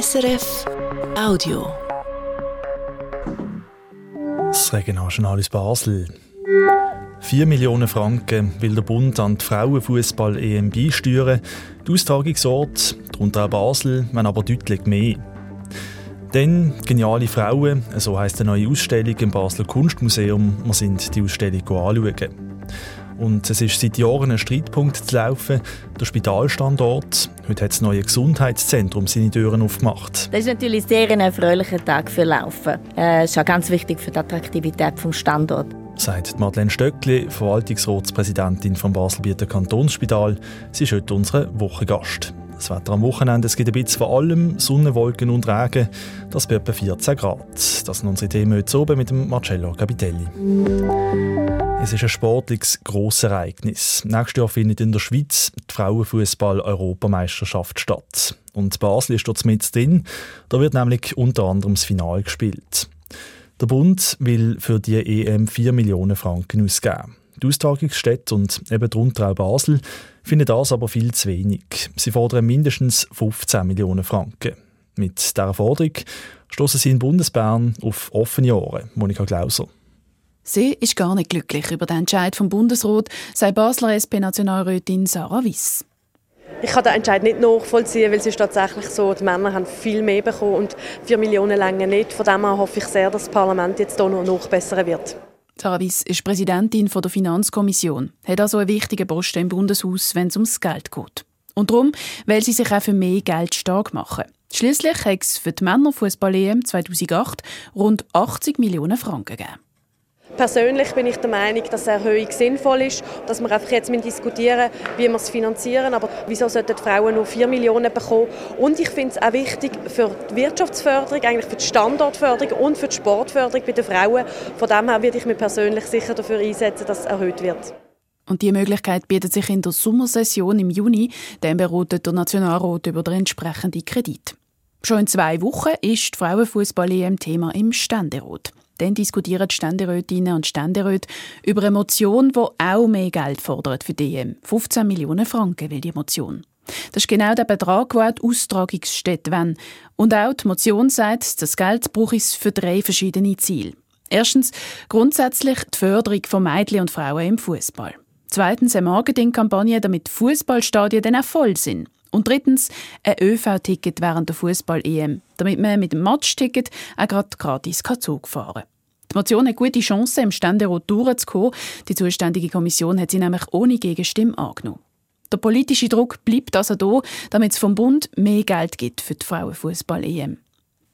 SRF Audio. Das Regionaljournal aus Basel. 4 Millionen Franken will der Bund an die Frauenfußball-EM beisteuern. Die Austragungsort, darunter auch Basel, wenn aber deutlich mehr. Dann «Geniale Frauen», so heisst eine neue Ausstellung im Basler Kunstmuseum. Wir sind die Ausstellung anschauen. Und es ist seit Jahren ein Streitpunkt zu laufen, der Spitalstandort. Heute hat das neue Gesundheitszentrum seine Türen aufgemacht. Das ist natürlich sehr ein erfreulicher Tag für Laufen. Äh, das ist auch ganz wichtig für die Attraktivität des Standorts. Sagt Madeleine Stöckli, Verwaltungsratspräsidentin vom Baselbieter Kantonsspital. Sie ist heute unser Wochengast. Das Wetter am Wochenende, es gibt ein bisschen vor allem Sonne, Wolken und Regen. Das bei etwa 14 Grad. Das sind unsere Themen heute oben mit dem Marcello Capitelli. Es ist ein sportliches Grossereignis. Nächstes Jahr findet in der Schweiz die Frauenfußball-Europameisterschaft statt. Und Basel ist dort mit drin. Da wird nämlich unter anderem das Finale gespielt. Der Bund will für die EM 4 Millionen Franken ausgeben. Die Austragungsstätte und eben darunter auch Basel finden das aber viel zu wenig. Sie fordern mindestens 15 Millionen Franken. Mit dieser Forderung stoßen sie in Bundesbern auf offene Ohren. Monika Glauser. Sie ist gar nicht glücklich über den Entscheid vom Bundesrat, sagt Basler SP-Nationalrätin Sarah Wiss. Ich kann den Entscheid nicht nachvollziehen, weil es ist tatsächlich so, die Männer haben viel mehr bekommen und 4 Millionen länger nicht. Von dem her hoffe ich sehr, dass das Parlament jetzt hier noch nachbessern wird. Sarah Wiss ist Präsidentin der Finanzkommission, hat also einen wichtigen Posten im Bundeshaus, wenn es ums Geld geht. Und darum will sie sich auch für mehr Geld stark machen. Schließlich hat es für die Männerfußball-EM 2008 rund 80 Millionen Franken gegeben. Persönlich bin ich der Meinung, dass eine Erhöhung sinnvoll ist, dass wir einfach jetzt diskutieren wie wir es finanzieren. Aber wieso sollten Frauen nur 4 Millionen bekommen? Und ich finde es auch wichtig für die Wirtschaftsförderung, eigentlich für die Standortförderung und für die Sportförderung bei den Frauen. Von dem her würde ich mich persönlich sicher dafür einsetzen, dass es erhöht wird. Und die Möglichkeit bietet sich in der Sommersession im Juni, dann beratet der Nationalrat über den entsprechenden Kredit. Schon in zwei Wochen ist die Frauenfußball-EM Thema im Ständerat. Dann diskutieren die Ständerätinnen und Ständeräte über eine Motion, die auch mehr Geld fordert für die EM. 15 Millionen Franken will die Motion. Das ist genau der Betrag, den die Austragungsstätte wollen. Und auch die Motion sagt, das Geld braucht es für drei verschiedene Ziele. Erstens grundsätzlich die Förderung von Mädchen und Frauen im Fußball. Zweitens eine Marketingkampagne, damit Fußballstadien dann auch voll sind. Und drittens ein ÖV-Ticket während der Fußball-EM, damit man mit dem Matchticket auch gerade gratis Zug fahren kann. Die Motion hat gute Chancen, im Ständerat durchzukommen. Die zuständige Kommission hat sie nämlich ohne Gegenstimme angenommen. Der politische Druck bleibt also da, damit es vom Bund mehr Geld gibt für die Frauenfußball-EM.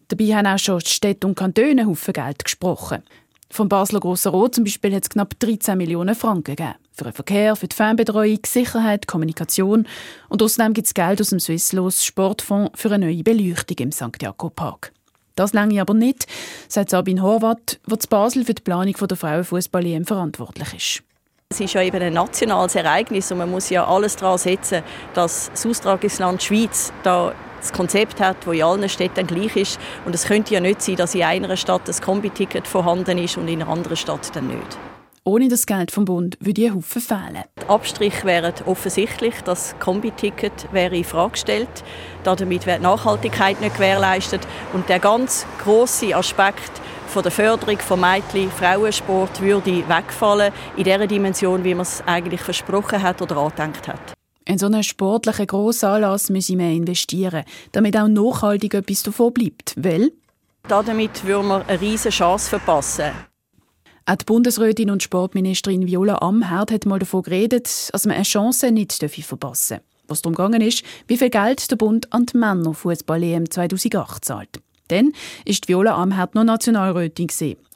Dabei haben auch schon Städte und Kantone Haufen Geld gesprochen. Vom Basler Grosser Rot zum Beispiel hat es knapp 13 Millionen Franken gegeben. Für den Verkehr, für die Fernbetreuung, Sicherheit, Kommunikation. Und außerdem gibt es Geld aus dem Swisslos Sportfonds für eine neue Beleuchtung im St. Jakob Park. Das lange aber nicht, sagt Sabine Horvath, die Basel für die Planung der Frauenfußball-EM verantwortlich ist. Es ist ja eben ein nationales Ereignis und man muss ja alles daran setzen, dass das Austragungsland Schweiz da das Konzept hat, das in allen Städten gleich ist. Und es könnte ja nicht sein, dass in einer Stadt das Kombi-Ticket vorhanden ist und in einer anderen Stadt dann nicht. Ohne das Geld vom Bund würde ein Haufen fehlen. Die Abstriche wären offensichtlich, das Kombi-Ticket wäre in Frage gestellt. Damit wäre die Nachhaltigkeit nicht gewährleistet. Und der ganz große Aspekt von der Förderung von Mädchen, Frauensport würde wegfallen in der Dimension, wie man es eigentlich versprochen hat oder angedenkt hat. In so einen sportlichen Grossanlass müssen wir investieren, damit auch nachhaltig etwas davon bleibt. Weil? Damit würden wir eine riesige Chance verpassen. Auch die Bundesrätin und Sportministerin Viola Amherd hat mal davon geredet, dass man eine Chance nicht verpassen darf. Was darum gegangen ist, wie viel Geld der Bund an die Männerfußball-EM 2008 zahlt. Dann ist Viola Amherd noch Nationalrätin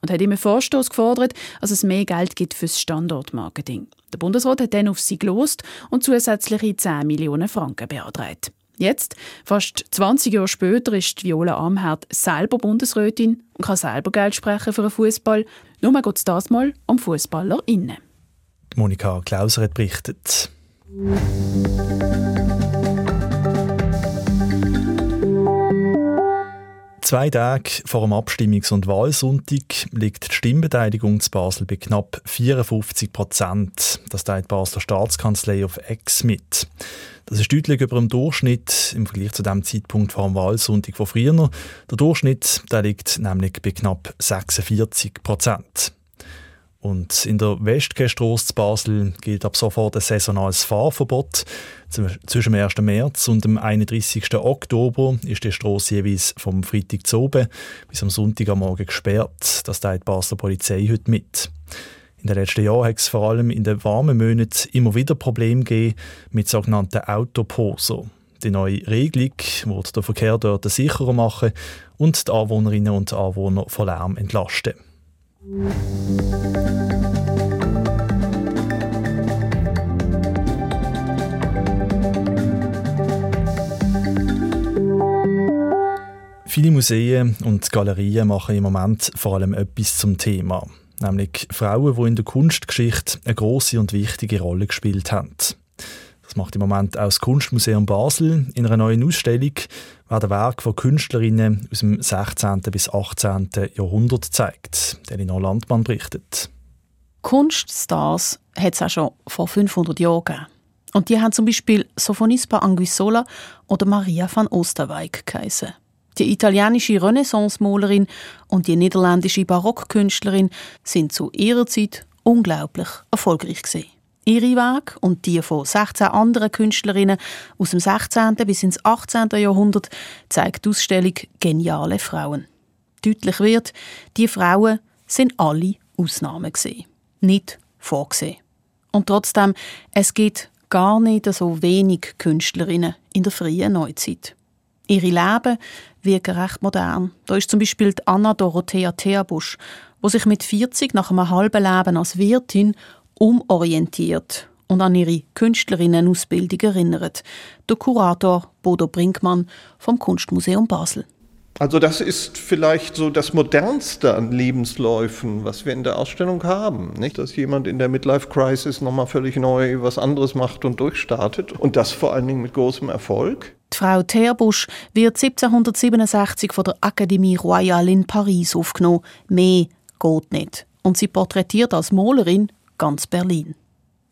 und hat im Vorstoß gefordert, dass es mehr Geld gibt fürs Standortmarketing. Der Bundesrat hat dann auf sie gelost und zusätzliche 10 Millionen Franken beantragt. Jetzt, fast 20 Jahre später, ist Viola Amherd selber Bundesrätin und kann selber Geld sprechen für den Fußball. Nur geht es das mal um FußballerInnen. Monika Klauser hat berichtet. Zwei Tagen vor dem Abstimmungs- und Wahlsonntag liegt die Stimmbeteiligung zu Basel bei knapp 54 Prozent. Das teilt Basler Staatskanzlei auf Ex mit. Das ist deutlich über dem Durchschnitt im Vergleich zu dem Zeitpunkt vor dem Wahlsonntag von früher. Der Durchschnitt der liegt nämlich bei knapp 46 Prozent. Und in der Westgästrasse zu Basel gilt ab sofort ein saisonales Fahrverbot. Zwischen dem 1. März und dem 31. Oktober ist die Strasse jeweils vom Freitag zu oben bis am Sonntag am Morgen gesperrt. Das teilt die Basler Polizei heute mit. In den letzten Jahren hat es vor allem in den warmen Monaten immer wieder Probleme gegeben mit sogenannten Autoposer. Die neue Regelung wird den Verkehr dort sicherer machen und die Anwohnerinnen und Anwohner von Lärm entlasten. Viele Museen und Galerien machen im Moment vor allem etwas zum Thema, nämlich Frauen, die in der Kunstgeschichte eine große und wichtige Rolle gespielt haben. Das macht im Moment auch das Kunstmuseum Basel. In einer neuen Ausstellung werden Werke von Künstlerinnen aus dem 16. bis 18. Jahrhundert gezeigt. Elinor Landmann berichtet. Kunststars hat es auch schon vor 500 Jahren gegeben. Und die haben zum Beispiel Sophonisba Anguissola oder Maria van Oosterwijk geheißen. Die italienische Renaissance-Malerin und die niederländische Barockkünstlerin sind zu ihrer Zeit unglaublich erfolgreich gewesen. Ihre Weg und die von 16 anderen Künstlerinnen aus dem 16. bis ins 18. Jahrhundert zeigt die Ausstellung Geniale Frauen. Deutlich wird, die Frauen sind alle Ausnahmen gesehen, nicht vorgesehen. Und trotzdem, es gibt gar nicht so wenig Künstlerinnen in der frühen Neuzeit. Ihre Leben wirken recht modern. Da ist zum Beispiel Anna Dorothea Theabusch, wo sich mit 40 nach einem halben Leben als Wirtin umorientiert und an ihre Künstlerinnenausbildung erinnert. Der Kurator Bodo Brinkmann vom Kunstmuseum Basel. Also das ist vielleicht so das Modernste an Lebensläufen, was wir in der Ausstellung haben. Nicht, dass jemand in der Midlife Crisis nochmal völlig neu was anderes macht und durchstartet und das vor allen Dingen mit großem Erfolg. Die Frau Terbusch wird 1767 von der Akademie Royale in Paris aufgenommen. Mehr geht nicht. Und sie porträtiert als Malerin ganz Berlin.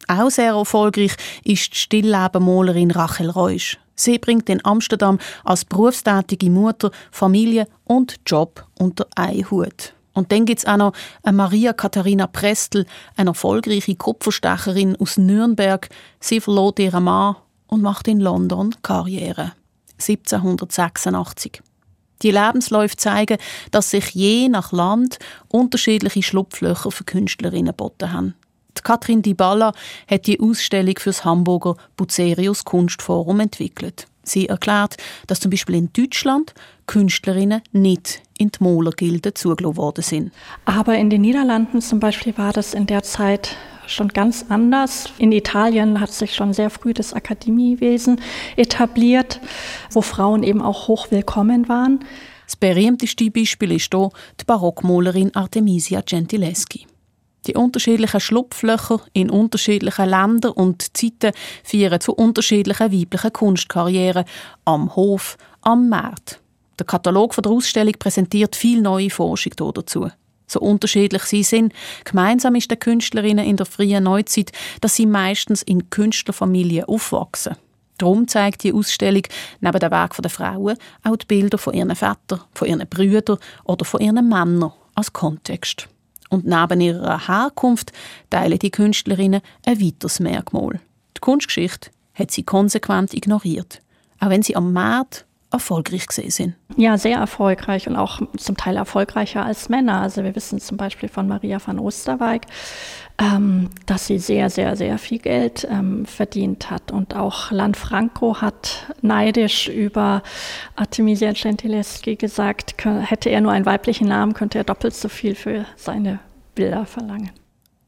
Auch sehr erfolgreich ist die Stilllebenmalerin Rachel Reusch. Sie bringt in Amsterdam als berufstätige Mutter Familie und Job unter einen Hut. Und dann gibt es auch noch eine Maria Katharina Prestel, eine erfolgreiche Kupferstecherin aus Nürnberg. Sie verlor ihren Mann und macht in London Karriere. 1786. Die Lebensläufe zeigen, dass sich je nach Land unterschiedliche Schlupflöcher für Künstlerinnen geboten haben. Die Katrin Dybala hat die Ausstellung für das Hamburger Bucerius Kunstforum entwickelt. Sie erklärt, dass zum Beispiel in Deutschland Künstlerinnen nicht in die Malergilde zugelassen worden sind. Aber in den Niederlanden zum Beispiel war das in der Zeit schon ganz anders. In Italien hat sich schon sehr früh das Akademiewesen etabliert, wo Frauen eben auch hoch willkommen waren. Das berühmteste Beispiel ist hier die Barockmalerin Artemisia Gentileschi. Die unterschiedlichen Schlupflöcher in unterschiedlichen Ländern und Zeiten führen zu unterschiedlichen weiblichen Kunstkarrieren am Hof, am Markt. Der Katalog der Ausstellung präsentiert viel neue Forschung dazu. So unterschiedlich sie sind, gemeinsam ist den Künstlerinnen in der frühen Neuzeit, dass sie meistens in Künstlerfamilien aufwachsen. Darum zeigt die Ausstellung neben dem Weg der Frauen auch die Bilder von ihren Vätern, von ihren Brüdern oder von ihren Männern als Kontext. Und neben ihrer Herkunft teilen die Künstlerinnen ein weiteres Merkmal. Die Kunstgeschichte hat sie konsequent ignoriert, auch wenn sie am Markt erfolgreich gesehen sind. Ja, sehr erfolgreich und auch zum Teil erfolgreicher als Männer. Also wir wissen zum Beispiel von Maria van Oosterwijk, ähm, dass sie sehr, sehr, sehr viel Geld ähm, verdient hat. Und auch Lanfranco hat neidisch über Artemisia Gentileschi gesagt, hätte er nur einen weiblichen Namen, könnte er doppelt so viel für seine Bilder verlangen.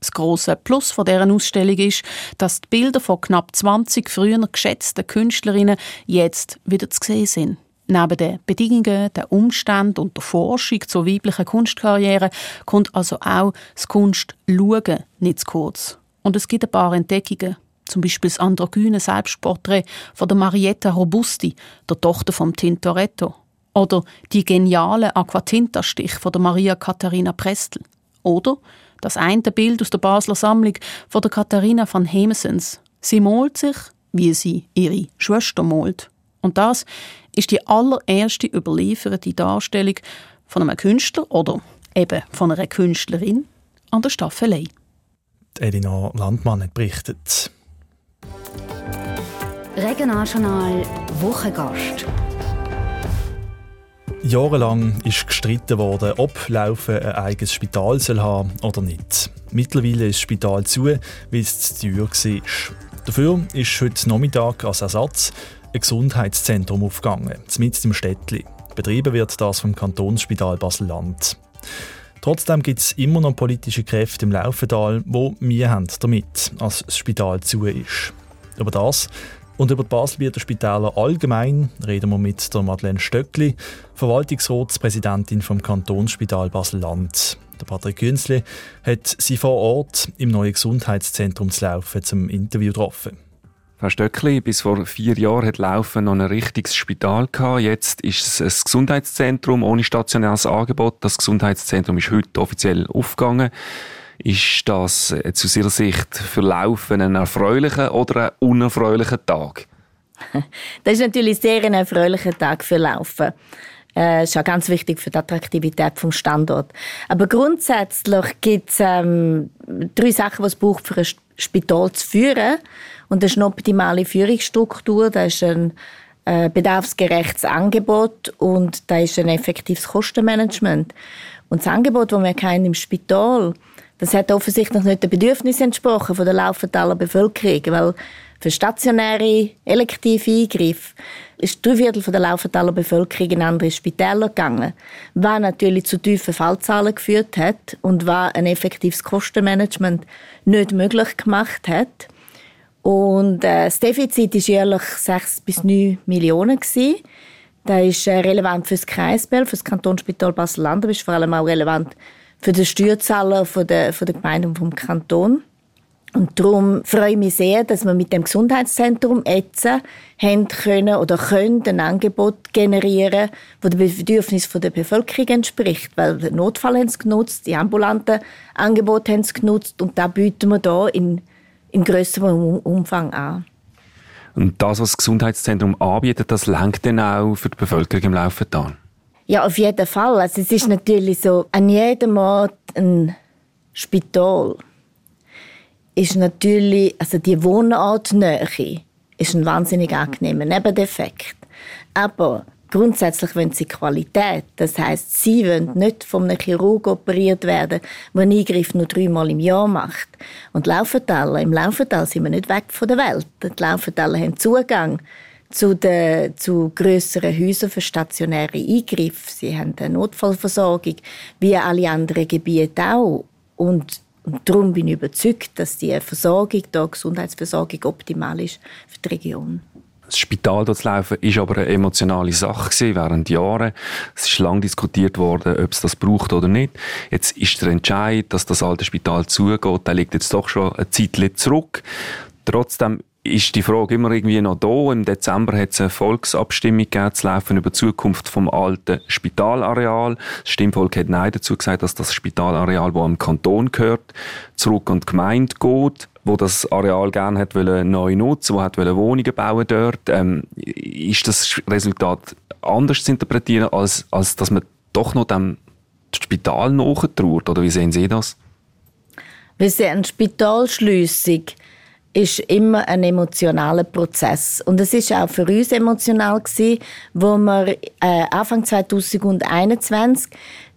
Das große Plus von deren Ausstellung ist, dass die Bilder von knapp 20 früher geschätzten Künstlerinnen jetzt wieder zu sehen sind. Neben den Bedingungen, den Umständen und der Forschung zur weiblichen Kunstkarriere kommt also auch das Kunstschauen nicht zu kurz. Und es gibt ein paar Entdeckungen. Zum Beispiel das androgyne Selbstporträt von der Marietta Robusti, der Tochter von Tintoretto. Oder die geniale Aquatinta-Stich von der Maria Katharina Prestel. Oder das eine Bild aus der Basler Sammlung von der Katharina van Hemesens. Sie malt sich, wie sie ihre Schwester malt. Und das ist die allererste überlieferte Darstellung von einem Künstler oder eben von einer Künstlerin an der Staffelei. Elina Landmann hat berichtet. Regionaljournal Wochengast. Jahrelang ist gestritten worden, ob Laufen ein eigenes Spital soll haben oder nicht. Mittlerweile ist das Spital zu, weil es zu teuer war. Dafür ist heute Nachmittag als Ersatz ein Gesundheitszentrum aufgegangen, mitten im Städtli. Betrieben wird das vom Kantonsspital Basel-Land. Trotzdem gibt es immer noch politische Kräfte im Laufental, die wir haben damit, als das Spital zu ist. Über das und über die Baselbieter Spitäler allgemein reden wir mit der Madeleine Stöckli, Verwaltungsratspräsidentin vom Kantonsspital Basel-Land. Der Patrick Günzli hat sie vor Ort im neuen Gesundheitszentrum zu laufen zum Interview getroffen. Frau Stöckli, bis vor vier Jahren hat Laufen noch ein richtiges Spital gehabt. Jetzt ist es ein Gesundheitszentrum ohne stationäres Angebot. Das Gesundheitszentrum ist heute offiziell aufgegangen. Ist das jetzt aus Ihrer Sicht für Laufen ein erfreulicher oder ein unerfreulicher Tag? Das ist natürlich sehr ein erfreulicher Tag für Laufen. Das ist auch ganz wichtig für die Attraktivität des Standorts. Aber grundsätzlich gibt es ähm, drei Sachen, die es braucht, für ein Spital zu führen. Und das ist eine optimale Führungsstruktur, das ist ein äh, bedarfsgerechtes Angebot und da ist ein effektives Kostenmanagement. Und das Angebot, das wir haben im Spital, das hat offensichtlich nicht den Bedürfnissen entsprochen von der Laufentaler Bevölkerung, weil für stationäre elektive Eingriffe ist drei Viertel der Laufentaler Bevölkerung in andere Spitäler gegangen, was natürlich zu tiefen Fallzahlen geführt hat und was ein effektives Kostenmanagement nicht möglich gemacht hat. Und äh, das Defizit ist jährlich 6 bis 9 Millionen gewesen. Das ist äh, relevant für das Kreisbild, für das Kantonsspital Basel-Land, aber ist vor allem auch relevant für den Steuerzahler von der, von der Gemeinde und vom Kanton. Und darum freue ich mich sehr, dass wir mit dem Gesundheitszentrum jetzt haben können oder können ein Angebot generieren, das den Bedürfnissen der Bevölkerung entspricht. Weil den Notfall haben sie genutzt, die ambulanten Angebote haben sie genutzt und da bieten wir hier in in grösserem Umfang an. Und das, was das Gesundheitszentrum anbietet, das lenkt dann auch für die Bevölkerung im Laufental? Ja, auf jeden Fall. Also es ist natürlich so, an jedem Ort ein Spital ist natürlich, also die Wohnortnähe ist ein wahnsinnig angenehmer Nebeneffekt. Aber Grundsätzlich wollen sie Qualität. Das heißt, sie wollen nicht von einem Chirurg operiert werden, der einen Eingriff nur dreimal im Jahr macht. Und Laufentäler, im Laufental sind wir nicht weg von der Welt. Die Laufentäler haben Zugang zu, den, zu grösseren Häusern für stationäre Eingriffe. Sie haben eine Notfallversorgung, wie alle anderen Gebiete auch. Und, und darum bin ich überzeugt, dass die Versorgung, die Gesundheitsversorgung optimal ist für die Region. Das Spital zu laufen, ist aber eine emotionale Sache während Jahren. Es ist lang diskutiert worden, ob es das braucht oder nicht. Jetzt ist der Entscheid, dass das alte Spital zugeht, der liegt jetzt doch schon ein Zeit zurück. Trotzdem ist die Frage immer irgendwie noch da. Im Dezember hat es eine Volksabstimmung gegeben, zu laufen über die Zukunft vom alten Spitalareal. Das Stimmvolk hat Nein dazu gesagt, dass das Spitalareal, das am Kanton gehört, zurück an die Gemeinde geht wo das Areal gerne hat wollen, neu nutzen, wo hat wollen Wohnungen bauen dort. Ähm, ist das Resultat anders zu interpretieren, als, als dass man doch noch dem Spital nachtrauert? Oder wie sehen Sie das? Wir sehen Spitalschliessung ist immer ein emotionaler Prozess. Und es ist auch für uns emotional gewesen, wo wir äh, Anfang 2021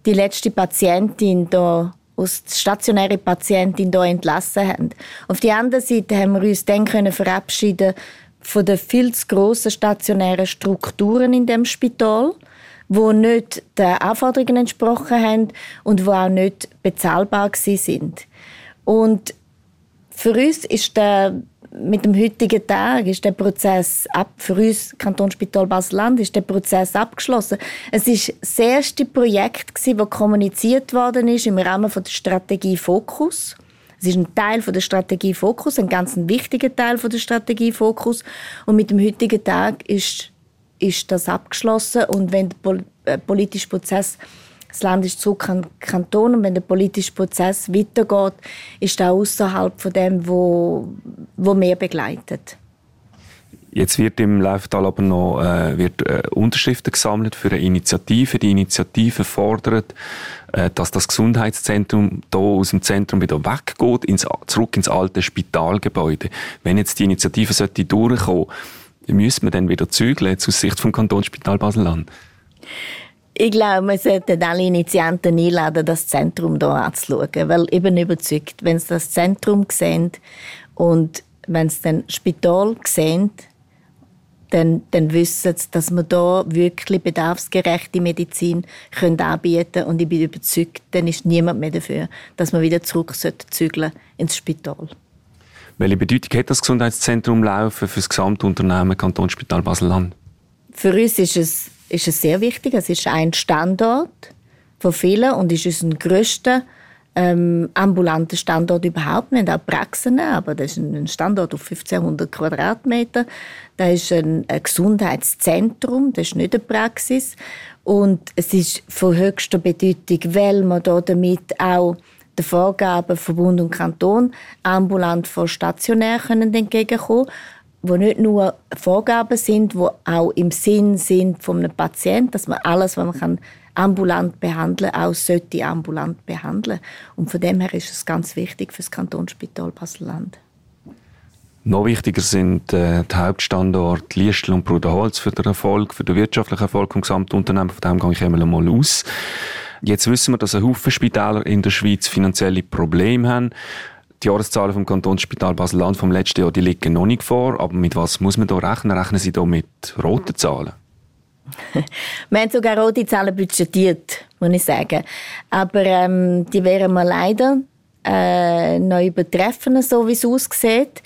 die letzte Patientin da aus stationäre Patientin hier entlassen haben. Auf der anderen Seite haben wir uns dann können verabschieden von den viel zu grossen stationären Strukturen in dem Spital, wo nicht den Anforderungen entsprochen haben und wo auch nicht bezahlbar sind. Und für uns ist der mit dem heutigen Tag ist der Prozess ab. Für uns Kantonsspital Basel-Land ist der Prozess abgeschlossen. Es ist das erste Projekt, das kommuniziert worden ist im Rahmen der Strategie Fokus. Es ist ein Teil der Strategie Fokus, ein ganz wichtiger Teil der Strategie Fokus. Und mit dem heutigen Tag ist ist das abgeschlossen und wenn der äh, politische Prozess das Land ist zurück an Kanton und wenn der politische Prozess weitergeht, ist er außerhalb von dem, wo, wo mehr begleitet. Jetzt wird im Lauftal aber noch äh, wird, äh, Unterschriften gesammelt für eine Initiative. Die Initiative fordert, äh, dass das Gesundheitszentrum hier aus dem Zentrum wieder weggeht, ins, zurück ins alte Spitalgebäude. Wenn jetzt die Initiative sollte durchkommen, müssen wir dann wieder zügeln, aus Sicht vom Kantonsspital Basel-Land? Ich glaube, wir sollten alle Initianten einladen, das Zentrum hier anzuschauen. Weil ich bin überzeugt, wenn sie das Zentrum sehen und wenn sie dann das Spital sehen, dann, dann wissen sie, dass wir hier wirklich bedarfsgerechte Medizin können anbieten können. Und ich bin überzeugt, dann ist niemand mehr dafür, dass wir wieder zurück zügeln ins Spital. Welche Bedeutung hat das Gesundheitszentrum Laufen für das Gesamtunternehmen Kantonsspital Basel-Land? Für uns ist es, ist es sehr wichtig. Es ist ein Standort von vielen und ist unser grösster ähm, ambulanten Standort überhaupt. Wir haben auch Praxen, aber das ist ein Standort auf 1500 Quadratmeter. Das ist ein, ein Gesundheitszentrum, das ist nicht eine Praxis. Und es ist von höchster Bedeutung, weil man da damit auch den Vorgaben von Bund und Kanton ambulant vor stationär können entgegenkommen wo nicht nur Vorgaben sind, wo auch im Sinn sind von einem Patienten, dass man alles, was man kann ambulant behandeln, auch sollte ambulant behandeln. Und von dem her ist es ganz wichtig für das Kantonsspital Basel-Land. Noch wichtiger sind äh, die Hauptstandorte Liestel und Bruderholz für den Erfolg, für den wirtschaftlichen Erfolg des Gesamtunternehmens. Von dem gehe ich einmal aus. Jetzt wissen wir, dass ein Haufen Spitäler in der Schweiz finanzielle Probleme haben. Die Jahreszahlen vom Kantonsspital Basel-Land vom letzten Jahr die liegen noch nicht vor. Aber mit was muss man da rechnen? Rechnen Sie da mit roten Zahlen? wir haben sogar rote Zahlen budgetiert, muss ich sagen. Aber ähm, die wären wir leider äh, noch übertreffen, so wie es aussieht.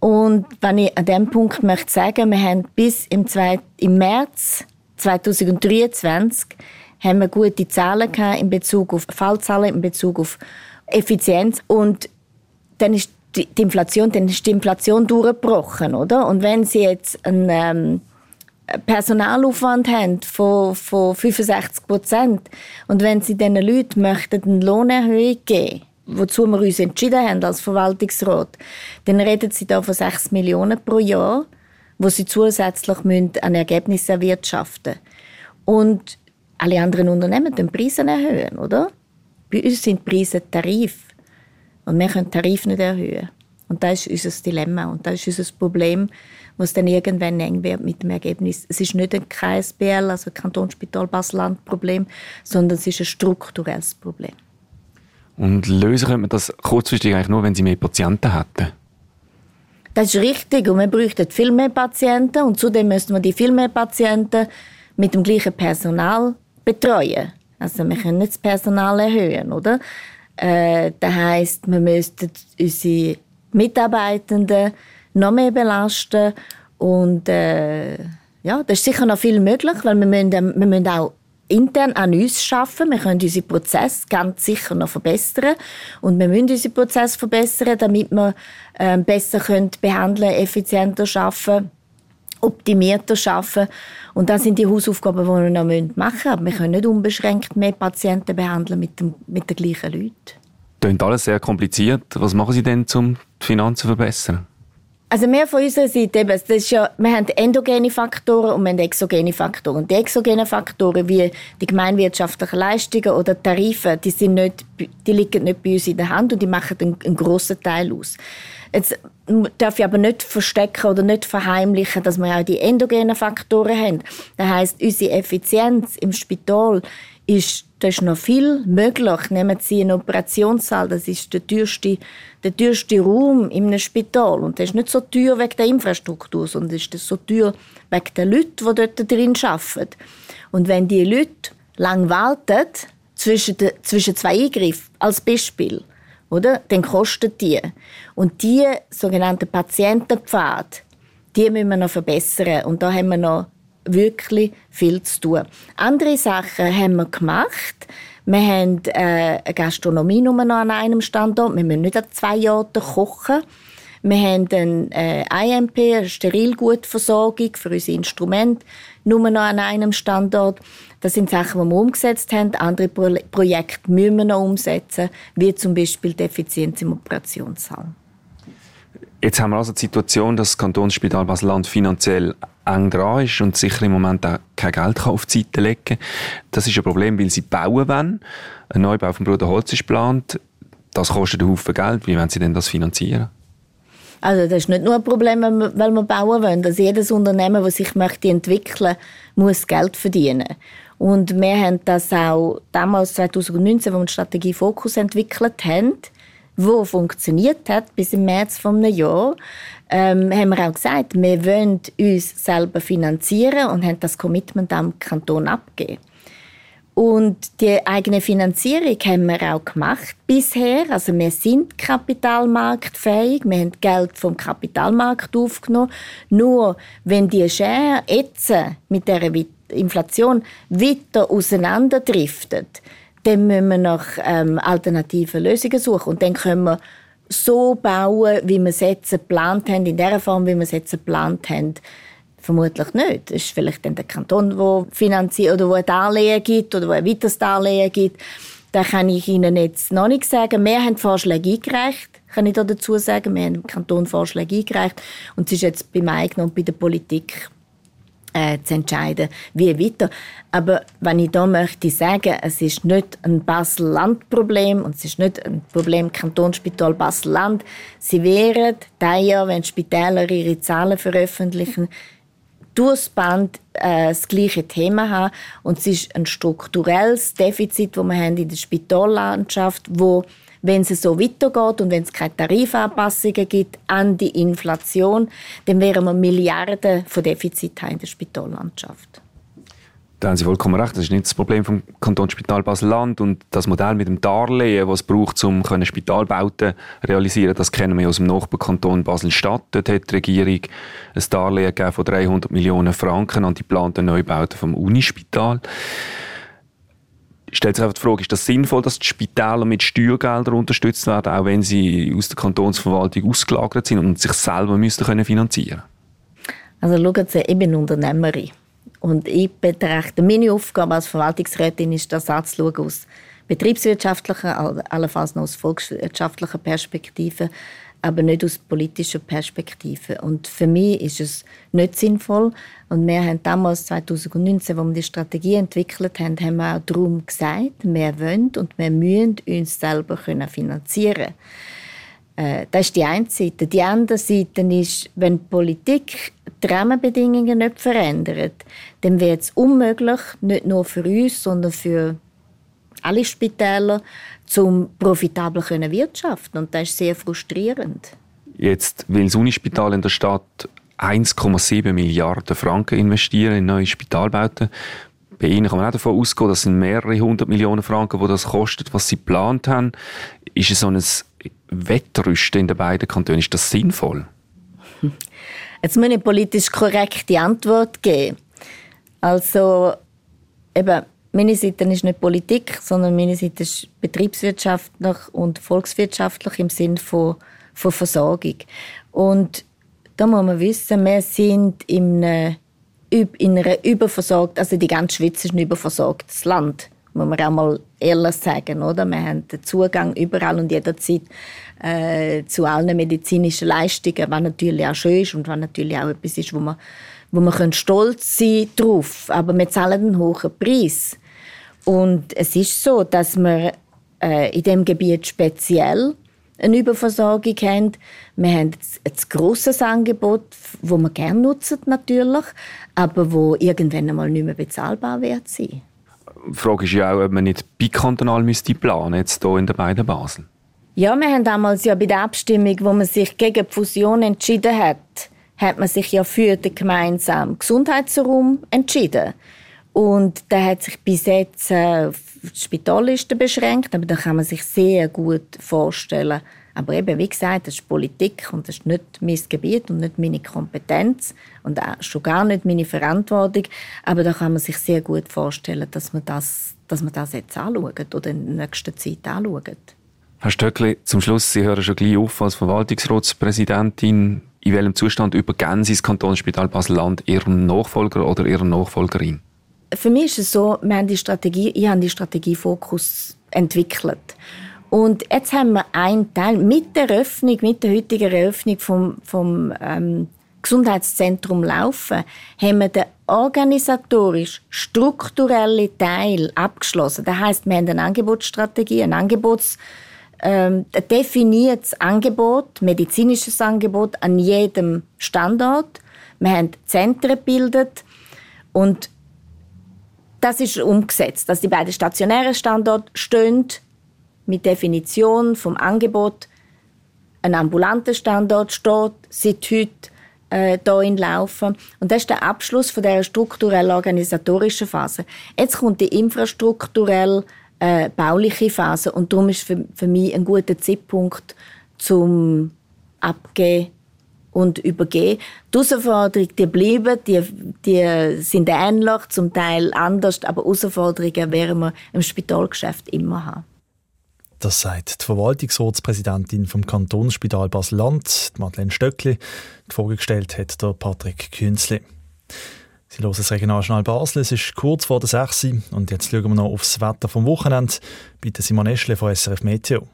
Und wenn ich an diesem Punkt möchte sagen, wir haben bis im, im März 2023 haben wir gute Zahlen gehabt in Bezug auf Fallzahlen, in Bezug auf Effizienz und dann ist die, Inflation, dann ist die Inflation durchgebrochen, oder? Und wenn Sie jetzt einen ähm, Personalaufwand haben von, von 65 Prozent und wenn Sie diesen Leuten möchten eine Lohnerhöhung geben wozu wir uns entschieden haben als Verwaltungsrat, dann reden Sie da von 6 Millionen pro Jahr, wo Sie zusätzlich müssen an Ergebnissen erwirtschaften Und alle anderen Unternehmen den Preise erhöhen, oder? Bei uns sind Preise Tarif. Und wir können Tarif nicht erhöhen. Und das ist unser Dilemma und das ist unser Problem, was dann irgendwann eng wird mit dem Ergebnis. Es ist nicht ein KSBL, also Kantonsspital Basel-Land-Problem, sondern es ist ein strukturelles Problem. Und lösen könnte man das kurzfristig eigentlich nur, wenn sie mehr Patienten hätten? Das ist richtig und wir bräuchten viel mehr Patienten und zudem müssten wir die viel mehr Patienten mit dem gleichen Personal betreuen. Also wir können nicht das Personal erhöhen, oder? Äh, das heisst, wir müssten unsere Mitarbeitenden noch mehr belasten. Und äh, ja, das ist sicher noch viel möglich, weil wir müssen, wir müssen auch intern an uns schaffen. Wir können unsere Prozesse ganz sicher noch verbessern. Und wir müssen unsere Prozesse verbessern, damit wir äh, besser können behandeln, effizienter schaffen, optimierter schaffen. Und das sind die Hausaufgaben, die wir noch machen müssen. Aber wir können nicht unbeschränkt mehr Patienten behandeln mit, dem, mit den gleichen Leuten. Klingt alles sehr kompliziert. Was machen Sie denn, um die Finanzen zu verbessern? Also wir von unserer Seite, eben, das ist ja, wir haben endogene Faktoren und wir haben exogene Faktoren. Die exogenen Faktoren wie die gemeinwirtschaftlichen Leistungen oder Tarife, die, sind nicht, die liegen nicht bei uns in der Hand und die machen einen, einen grossen Teil aus. Jetzt darf ich aber nicht verstecken oder nicht verheimlichen, dass wir auch die endogenen Faktoren haben. Das heißt, unsere Effizienz im Spital ist, da ist noch viel möglich. Nehmen Sie einen Operationssaal, das ist der teuerste, der teuerste Raum in einem Spital. Und das ist nicht so teuer wegen der Infrastruktur, sondern ist das so teuer wegen der Leute, die dort drin arbeiten. Und wenn die Leute lang warten, zwischen, zwischen zwei Eingriffen, als Beispiel, oder? Dann kostet die. Und die sogenannten Patientenpfad, die müssen wir noch verbessern. Und da haben wir noch wirklich viel zu tun. Andere Sachen haben wir gemacht. Wir haben äh, eine Gastronomie nur noch an einem Standort. Wir müssen nicht an zwei Orten kochen. Wir haben eine äh, IMP, eine Sterilgutversorgung für unsere Instrumente, nur noch an einem Standort. Das sind Sachen, die wir umgesetzt haben. Andere Pro Projekte müssen wir noch umsetzen, wie zum Beispiel die Effizienz im Operationssaal. Jetzt haben wir also die Situation, dass das Kantonsspital Basel-Land finanziell eng dran ist und sicher im Moment auch kein Geld auf die Seite legen kann. Das ist ein Problem, weil sie bauen wollen. Ein Neubau vom Bruder Holz ist geplant. Das kostet einen Haufen Geld. Wie wollen Sie denn das finanzieren? Also das ist nicht nur ein Problem, weil wir bauen wollen. Also jedes Unternehmen, das sich möchte entwickeln muss Geld verdienen. Und wir haben das auch damals 2019, als wir die Strategie Fokus entwickelt haben, wo funktioniert hat bis im März vom Jahr, ähm, haben wir auch gesagt, wir wollen uns selber finanzieren und haben das Commitment am Kanton abgegeben. Und die eigene Finanzierung haben wir auch gemacht bisher. Also wir sind kapitalmarktfähig, wir haben Geld vom Kapitalmarkt aufgenommen. Nur wenn die Schere jetzt mit der Inflation weiter auseinanderdriftet, dann müssen wir nach ähm, alternativen Lösungen suchen. Und dann können wir so bauen, wie wir es jetzt geplant haben, in der Form, wie wir es jetzt geplant haben, vermutlich nicht. Es ist vielleicht dann der Kanton, der finanziert oder wo ein Darlehen gibt oder wo ein weiteres Darlehen gibt. Da kann ich Ihnen jetzt noch nicht sagen. Wir haben Vorschläge eingereicht, kann ich da dazu sagen. Wir haben im Kanton Vorschläge eingereicht und es ist jetzt beim eigenen und bei der Politik äh, zu entscheiden, wie weiter. Aber wenn ich da möchte sagen, es ist nicht ein Basel-Land-Problem und es ist nicht ein Problem Kantonsspital Basel-Land. Sie wären da Jahr, wenn Spitäler ihre Zahlen veröffentlichen, durchs Band äh, das gleiche Thema haben. Und es ist ein strukturelles Defizit, das wir haben in der Spitallandschaft, wo wenn es so weitergeht und wenn es keine Tarifanpassungen gibt an die Inflation, dann wären wir Milliarden von Defizit in der Spitallandschaft. Da haben Sie vollkommen recht. Das ist nicht das Problem vom Kantonsspital Basel-Land. Und das Modell mit dem Darlehen, das es braucht, um Spitalbauten realisieren, das kennen wir aus dem Nachbarkanton Basel-Stadt. Dort hat die Regierung ein Darlehen von 300 Millionen Franken an die geplanten Neubauten vom Unispital stellt sich einfach die Frage, ist das sinnvoll, dass die Spitäler mit Steuergeldern unterstützt werden, auch wenn sie aus der Kantonsverwaltung ausgelagert sind und sich selber können finanzieren Also schauen Sie, ich bin Unternehmerin und ich betrachte, meine Aufgabe als Verwaltungsrätin ist, das anzuschauen aus betriebswirtschaftlicher, allenfalls noch aus volkswirtschaftlicher Perspektive aber nicht aus politischer Perspektive. Und für mich ist es nicht sinnvoll. Und wir haben damals, 2019, als wir die Strategie entwickelt haben, haben wir auch darum gesagt, wir wollen und wir müssen uns selber finanzieren äh, das ist die eine Seite. Die andere Seite ist, wenn die Politik die Rahmenbedingungen nicht verändert, dann wird es unmöglich, nicht nur für uns, sondern für alle Spitäler, zum profitabel können wirtschaften und das ist sehr frustrierend. Jetzt will das Unispital in der Stadt 1,7 Milliarden Franken investieren in neue Spitalbauten. Bei Ihnen kann man auch davon ausgehen, das sind mehrere hundert Millionen Franken, die das kostet, was Sie geplant haben. Ist es so ein Wettrüsten in den beiden Kantonen, ist das sinnvoll? Jetzt muss ich eine politisch korrekte Antwort geben. Also, eben, meine Seite ist nicht Politik, sondern meine Seite ist betriebswirtschaftlich und volkswirtschaftlich im Sinne von, von Versorgung. Und da muss man wissen, wir sind in einer, in einer überversorgt, also die ganze Schweiz ist ein überversorgtes Land, muss man auch mal ehrlich sagen, oder? Wir haben den Zugang überall und jederzeit äh, zu allen medizinischen Leistungen, was natürlich auch schön ist und was natürlich auch etwas ist, wo man wo man stolz sein drauf, aber wir zahlen einen hohen Preis. Und es ist so, dass wir äh, in dem Gebiet speziell eine Überversorgung haben. Wir haben ein grosses Angebot, das wir gerne nutzen natürlich, aber wo irgendwann einmal nicht mehr bezahlbar wird sein. Die Frage ist ja auch, ob man nicht bikantonal müsste planen jetzt hier in den beiden Basen. Ja, wir haben damals ja bei der Abstimmung, wo man sich gegen die Fusion entschieden hat, hat man sich ja für den gemeinsamen Gesundheitsraum entschieden. Und der hat sich bis jetzt äh, auf die Spitalliste beschränkt, aber da kann man sich sehr gut vorstellen. Aber eben, wie gesagt, das ist Politik und das ist nicht mein Gebiet und nicht meine Kompetenz und auch schon gar nicht meine Verantwortung. Aber da kann man sich sehr gut vorstellen, dass man das, dass man das jetzt anschaut oder in der nächsten Zeit anschaut. Herr Stöckli, zum Schluss, Sie hören schon gleich auf als Verwaltungsratspräsidentin. In welchem Zustand übergeben Sie das Kantonsspital Basel-Land Ihrem Nachfolger oder Ihrer Nachfolgerin? Für mich ist es so, wir haben die Strategie, ich habe die Strategiefokus entwickelt. Und jetzt haben wir einen Teil mit der Eröffnung, mit der heutigen Eröffnung vom, vom ähm, Gesundheitszentrum laufen, haben wir den organisatorisch strukturellen Teil abgeschlossen. Das heißt, wir haben eine Angebotsstrategie, ein Angebots ähm, ein definiertes Angebot, medizinisches Angebot an jedem Standort. Wir haben Zentren gebildet und das ist umgesetzt, dass die beiden stationären Standorte stehen mit Definition vom Angebot. Ein ambulanter Standort steht seit heute äh, hier in Laufen. Und das ist der Abschluss von der strukturell organisatorischen Phase. Jetzt kommt die infrastrukturell äh, bauliche Phase und darum ist für, für mich ein guter Zeitpunkt zum Abgehen und übergehen. Die Herausforderungen, die bleiben, die, die sind ähnlich, zum Teil anders, aber Herausforderungen werden wir im Spitalgeschäft immer haben. Das sagt die Verwaltungsratspräsidentin vom Kantonsspital Basel-Land, Madeleine Stöckli. Die Frage gestellt hat der Patrick Künzli. Sie hören das Regionaljournal Basel. Es ist kurz vor der 6 und jetzt schauen wir noch aufs Wetter vom Wochenende. Bitte Simon Eschle von SRF Meteo.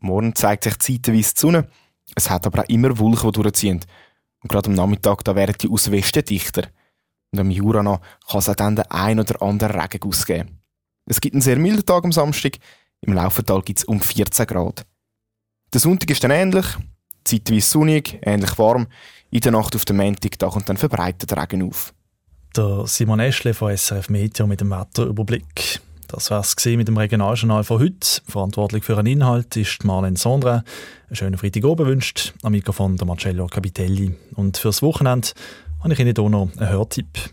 Morgen zeigt sich zeitweise die Sonne. Es hat aber auch immer Wolken, die durchziehen. Und gerade am Nachmittag da werden die aus Westen dichter. Und am Jura noch kann es auch dann den ein oder anderen Regen ausgeben. Es gibt einen sehr milden Tag am Samstag. Im Laufental gibt es um 14 Grad. Der Sonntag ist dann ähnlich, zeitweise sonnig, ähnlich warm. In der Nacht auf dem Montag da kommt dann verbreitet Regen auf. Der Simon Eschle von SRF Meteo mit dem Wetterüberblick. Das war es mit dem Regionaljournal von heute. Verantwortlich für den Inhalt ist Marlene Sondra. Einen schönen Freitagabend wünscht am Mikrofon der Marcello Capitelli. Und fürs Wochenende habe ich Ihnen hier noch einen Hörtipp.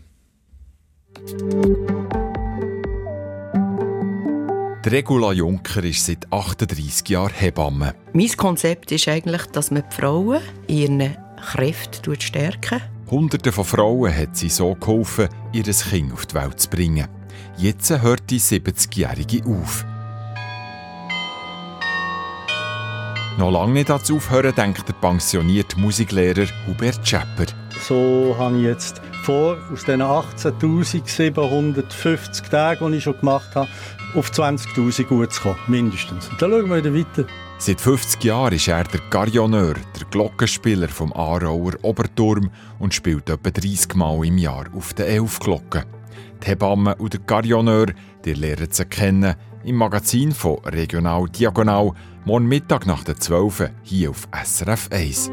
Regula Juncker ist seit 38 Jahren Hebamme. Mein Konzept ist eigentlich, dass man die Frauen in ihren Kräften stärken. Hunderte von Frauen hat sie so geholfen, ihr Kind auf die Welt zu bringen. Jetzt hört die 70-Jährige auf. Noch lange nicht ans Aufhören denkt der pensionierte Musiklehrer Hubert Schepper. So habe ich jetzt vor, aus den 18.750 Tagen, die ich schon gemacht habe, auf 20.000 gut zu kommen, mindestens. Und dann schauen wir wieder weiter. Seit 50 Jahren ist er der Garioneur, der Glockenspieler vom Aarauer Oberturm und spielt etwa 30 Mal im Jahr auf den Elfglocken. Die Hebamme und der Garioneur, die lernen sie kennen im Magazin von Regional Diagonal, morgen Mittag nach der 12 hier auf SRF 1.